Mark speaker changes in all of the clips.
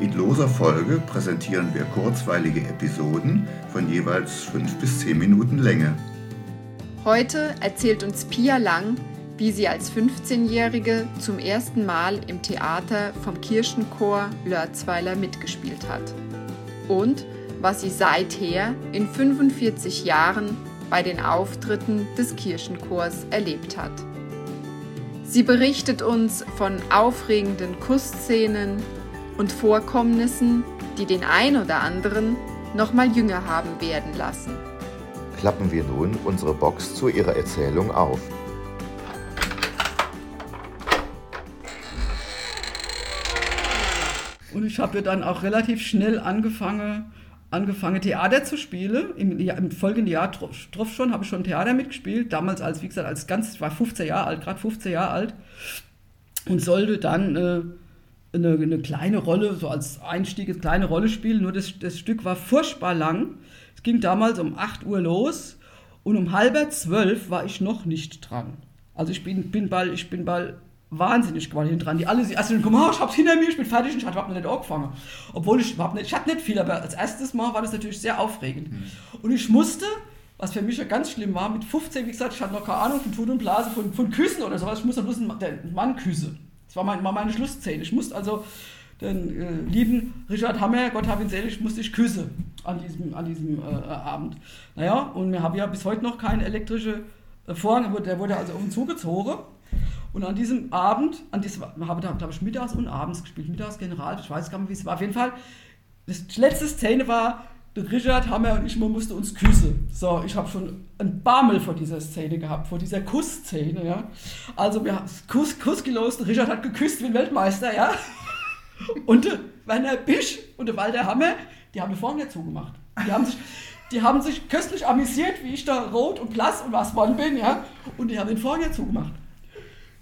Speaker 1: In loser Folge präsentieren wir kurzweilige Episoden von jeweils 5 bis 10 Minuten Länge.
Speaker 2: Heute erzählt uns Pia Lang, wie sie als 15-Jährige zum ersten Mal im Theater vom Kirchenchor Lörzweiler mitgespielt hat. Und was sie seither in 45 Jahren bei den Auftritten des Kirchenchors erlebt hat. Sie berichtet uns von aufregenden Kussszenen, und Vorkommnissen, die den ein oder anderen noch mal jünger haben werden lassen.
Speaker 1: Klappen wir nun unsere Box zu ihrer Erzählung auf.
Speaker 3: Und ich habe dann auch relativ schnell angefangen, angefangen Theater zu spielen. Im, im folgenden Jahr drauf schon habe ich schon Theater mitgespielt. Damals als, wie gesagt, als ganz, ich war 15 Jahre alt, gerade 15 Jahre alt. Und sollte dann äh, eine, eine, kleine Rolle, so als Einstieg eine kleine Rolle spielen. Nur das, das Stück war furchtbar lang. Es ging damals um 8 Uhr los und um halb zwölf war ich noch nicht dran. Also ich bin, bin bald, ich bin bald wahnsinnig geworden dran. Die alle, also komm, oh, ich hab's hinter mir, ich bin fertig und ich habe nicht angefangen. Obwohl ich überhaupt nicht, ich hatte nicht viel, aber als erstes Mal war das natürlich sehr aufregend. Mhm. Und ich musste, was für mich ja ganz schlimm war, mit 15, wie gesagt, ich hatte noch keine Ahnung von Tut und Blase, von, von Küssen oder sowas, ich musste bloß einen Mann küssen. Das war, mein, war meine Schlussszene. Ich musste also den äh, lieben Richard Hammer, Gott hab ihn selig, musste ich küssen an diesem, an diesem äh, äh Abend. Naja, und wir haben ja bis heute noch keinen elektrischen äh, Vorhang, der wurde also auf uns zugezogen. Und an diesem Abend, an diesem, habe, da, da habe ich mittags und abends gespielt, mittags General, ich weiß gar nicht, wie es war. Auf jeden Fall, die letzte Szene war, der Richard Hammer und ich man musste uns küssen. So, ich habe schon einen Bammel vor dieser Szene gehabt, vor dieser Kussszene, ja. Also wir haben Kuss, Kuss gelost, Richard hat geküsst wie ein Weltmeister, ja. Und der Werner Bisch und der Walter Hammer, die haben die Vorhang nicht zugemacht. Die haben sich, die haben sich köstlich amüsiert, wie ich da rot und blass und was man bin, ja. Und die haben den Vorhang nicht zugemacht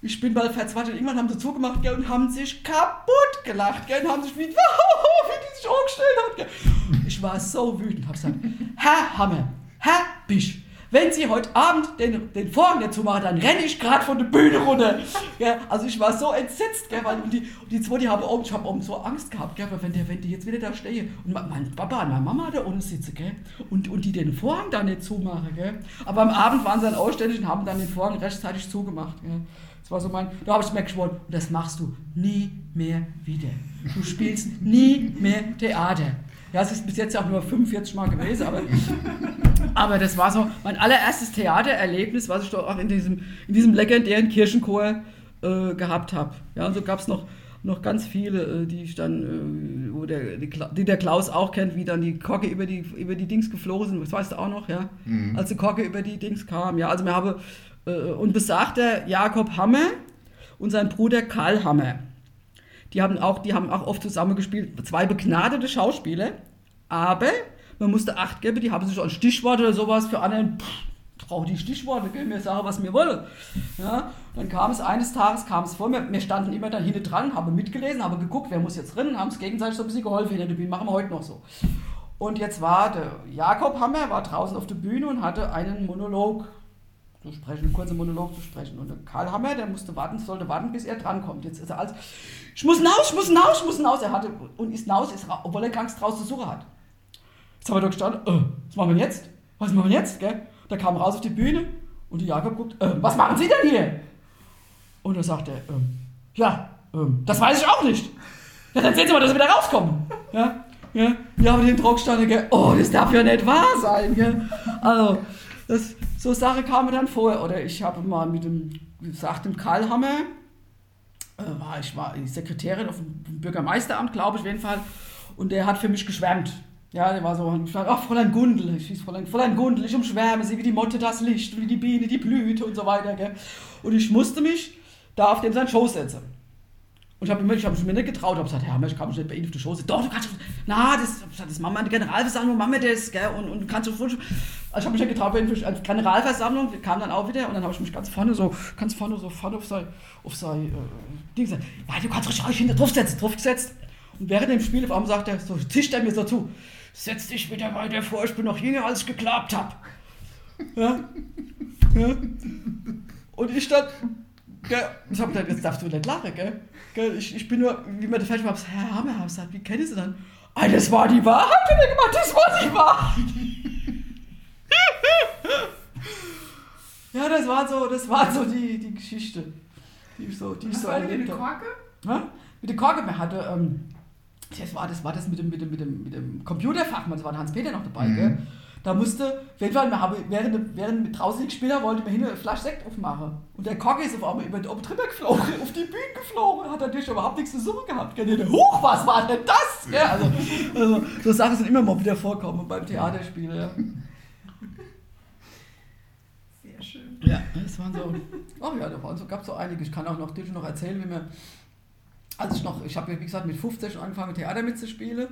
Speaker 3: ich bin mal verzweifelt. Irgendwann haben sie zugemacht gell, und haben sich kaputt gelacht gell, und haben sich wie, wie die sich hochgestellt hat. Gell. Ich war so wütend, habe gesagt, Herr Hammer, Herr Bisch, wenn Sie heute Abend den, den Vorhang dazu machen, dann renne ich gerade von der Bühne runter. Gell. Also ich war so entsetzt, gell, weil und die, und die zwei, die haben oben, ich habe oben so Angst gehabt, gell, wenn, der, wenn die jetzt wieder da stehen und mein Papa und meine Mama da unten sitzen gell, und, und die den Vorhang da nicht zumachen. Gell. Aber am Abend waren sie dann ausständig und haben dann den Vorhang rechtzeitig zugemacht. Gell. Das war so mein, da habe ich mir geschworen, das machst du nie mehr wieder. Du spielst nie mehr Theater. Ja, es ist bis jetzt auch nur 45 Mal gewesen, aber, aber das war so mein allererstes Theatererlebnis, was ich doch auch in diesem, in diesem legendären Kirchenchor äh, gehabt habe. Ja, und so gab es noch, noch ganz viele, äh, die ich dann, äh, wo der, die, die, der Klaus auch kennt, wie dann die Kocke über die, über die Dings geflogen sind. Das weißt du auch noch, ja? Mhm. Als die Kocke über die Dings kam. Ja, also wir haben äh, und besagter Jakob Hammer und sein Bruder Karl Hammer. Die haben auch, die haben auch oft zusammengespielt, zwei begnadete Schauspieler, aber man musste Acht geben, die haben sich an Stichworte oder sowas für anderen, brauche die Stichworte, gell, mir sagen, was mir wolle. Ja, dann kam es eines Tages, kam es vor, wir, wir standen immer da hinten dran, haben mitgelesen, haben geguckt, wer muss jetzt drin, haben es gegenseitig so ein bisschen geholfen, hinter der Bühne, machen wir heute noch so. Und jetzt war der Jakob Hammer, war draußen auf der Bühne und hatte einen Monolog zu sprechen, einen kurzen Monolog zu sprechen. Und der Karl Hammer, der musste warten, sollte warten, bis er drankommt. Jetzt ist er als, ich muss hinaus, ich muss hinaus, ich muss hinaus. Er hatte, und ist hinaus, ist, obwohl er Angst draußen zu suchen hat. Jetzt haben wir da gestanden, äh, was machen wir jetzt? Was machen wir jetzt? Gell? Da kam raus auf die Bühne und die Jakob guckt, äh, was machen Sie denn hier? Und da sagt er, ähm, ja, ähm, das weiß ich auch nicht. Ja, dann sehen Sie mal, dass Sie wieder rauskommen. Ja, ja, ja, aber den Druck stand, gell, oh, das darf ja nicht wahr sein. Gell? Also, das, so Sache kam mir dann vor. Oder ich habe mal mit dem, gesagt, dem Karl Hammer, äh, war, ich war Sekretärin auf dem Bürgermeisteramt, glaube ich, auf jeden Fall. Und der hat für mich geschwärmt. Ja, der war so, ach, Fräulein Gundel, ich hieß Fräulein, Fräulein Gundel, ich umschwärme sie, wie die Motte das Licht, wie die Biene die Blüte und so weiter. Gell? Und ich musste mich da auf dem sein Schoß setzen. Und ich habe mich, hab mir nicht getraut, habe gesagt, Herr, ich kann mich nicht bei Ihnen auf die Schoße. Doch, du kannst, na, das, das machen wir der Generalversammlung, machen wir das, gell, und, und du kannst so, also ich habe mich nicht getraut, bei Ihnen auf die Generalversammlung, kam dann auch wieder, und dann habe ich mich ganz vorne so, ganz vorne so, vorne auf sein, auf sein, äh, Ding gesagt, ja, du kannst richtig hinter draufsetzen, draufgesetzt. Und während dem Spiel auf einmal sagt er, so tischt er mir so zu, setz dich wieder weiter vor, ich bin noch jünger, als ich geklappt habe. Ja? ja? Und ich dann, gell, ich hab gedacht, jetzt darfst du nicht lachen, gell? gell ich, ich bin nur, wie man das falsch macht, Herr Hammerhaus sagt, wie kennen Sie dann? Ah, das war die Wahrheit, hat er gemacht, das war die Wahrheit. ja, das war so, das war so die, die Geschichte, die ich so, die ich so erlebt habe. Mit der Korke, man hatte, ähm, das war das, war das mit dem, mit dem, mit dem, mit dem Computerfachmann, das war Hans-Peter noch dabei, mhm. gell? Da musste, während, während, während draußen gespielt haben, wollte man hin eine Flasche Sekt aufmachen. Und der Kogge ist auf einmal über den drüber geflogen, auf die Bühne geflogen und hat natürlich überhaupt nichts zu suchen gehabt. Huch, was war denn das? Ja, also, also, so Sachen sind immer mal wieder vorkommen beim Theaterspiel. Ja.
Speaker 2: Sehr schön.
Speaker 3: Ja, das waren so. Ach ja, da waren so, gab es so einige. Ich kann auch noch, dir noch erzählen, wie mir. Als ich noch, ich habe ja wie gesagt mit 15 schon angefangen, Theater mitzuspielen.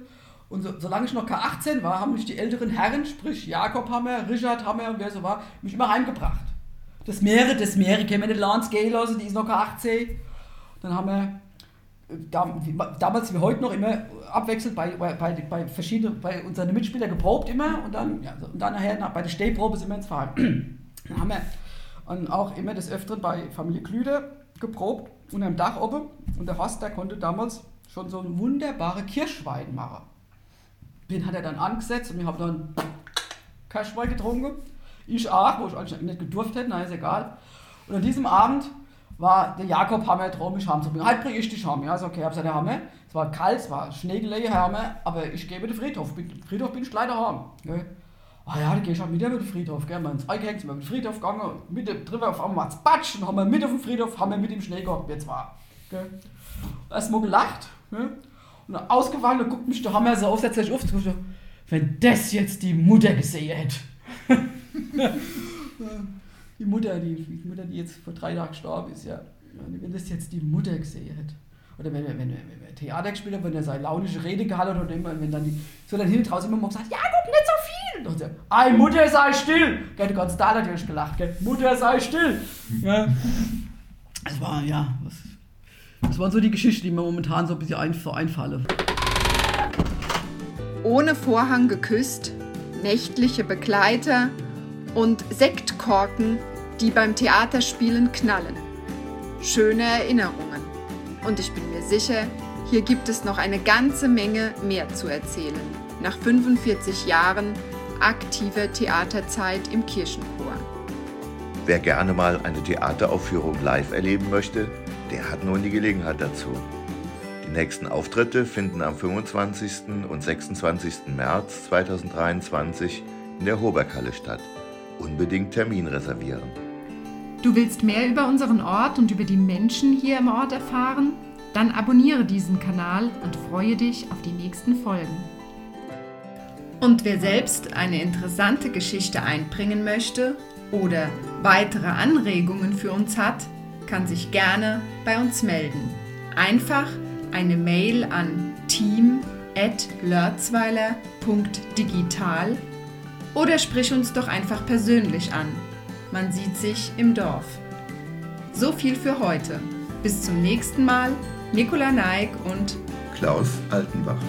Speaker 3: Und so, solange ich noch K18 war, haben mich die älteren Herren, sprich Jakob Hammer, Richard Hammer und wer so war, mich immer heimgebracht. Das Meere, das Meere, kennen wir nicht Lance Gay die ist noch K18. Dann haben wir damals wie heute noch immer abwechselnd bei, bei, bei, verschiedenen, bei unseren Mitspielern geprobt immer und dann, ja, und dann nachher nach, bei der Stehprobe sind wir ins Fahren. dann haben wir und auch immer des Öfteren bei Familie Klüder geprobt unter dem Dach oben und der Horst, der konnte damals schon so ein wunderbare Kirschwein machen. Den hat er dann angesetzt und wir haben dann Kirschwein getrunken. Ich auch, wo ich eigentlich nicht gedurft hätte, na ist egal. Und an diesem Abend war der Jakob Hammer drum, mich heimzubringen. Halt bring ich dich heim. Ja, ist okay, hab gesagt, der Hammer. Es war kalt, es war Schneegelege, Hammer, aber ich gehe mit dem Friedhof. Dem Friedhof bin ich leider heim. Okay. Ah ja, dann gehe ich halt mit dem Friedhof. Gell? Wir haben uns eingehängt, sind wir mit dem Friedhof gegangen, mit dem drüber auf einmal macht's Batsch und haben wir mit auf dem Friedhof, haben wir mit dem Schnee gehabt, jetzt war. Okay. Erstmal gelacht. Okay? Und ausgewandt und guckt mich der Hammer so auf, setzt sich auf. So, wenn das jetzt die Mutter gesehen hätte. die Mutter, die, die Mutter, die jetzt vor drei Tagen gestorben ist, ja. Wenn das jetzt die Mutter gesehen hätte. Oder wenn, wenn, wenn, wenn Theater gespielt hat, wenn er seine launische Rede gehalten hat oder immer, wenn dann die, so dann hinten draußen immer mal gesagt, ja gut, nicht so viel. Und dann, Ei, Mutter, sei still. Gell, der ganze Tal natürlich gelacht, gell. Mutter, sei still. Ja. Das war, ja, was, das waren so die Geschichten, die mir momentan so ein bisschen einfallen.
Speaker 2: Ohne Vorhang geküsst, nächtliche Begleiter und Sektkorken, die beim Theaterspielen knallen. Schöne Erinnerungen. Und ich bin mir sicher, hier gibt es noch eine ganze Menge mehr zu erzählen. Nach 45 Jahren aktiver Theaterzeit im Kirchenchor.
Speaker 1: Wer gerne mal eine Theateraufführung live erleben möchte, der hat nun die Gelegenheit dazu. Die nächsten Auftritte finden am 25. und 26. März 2023 in der Hoberkalle statt. Unbedingt Termin reservieren.
Speaker 2: Du willst mehr über unseren Ort und über die Menschen hier im Ort erfahren? Dann abonniere diesen Kanal und freue dich auf die nächsten Folgen. Und wer selbst eine interessante Geschichte einbringen möchte oder weitere Anregungen für uns hat, kann sich gerne bei uns melden. Einfach eine Mail an team.lörzweiler.digital oder sprich uns doch einfach persönlich an. Man sieht sich im Dorf. So viel für heute. Bis zum nächsten Mal. Nicola Neig und
Speaker 1: Klaus Altenbach.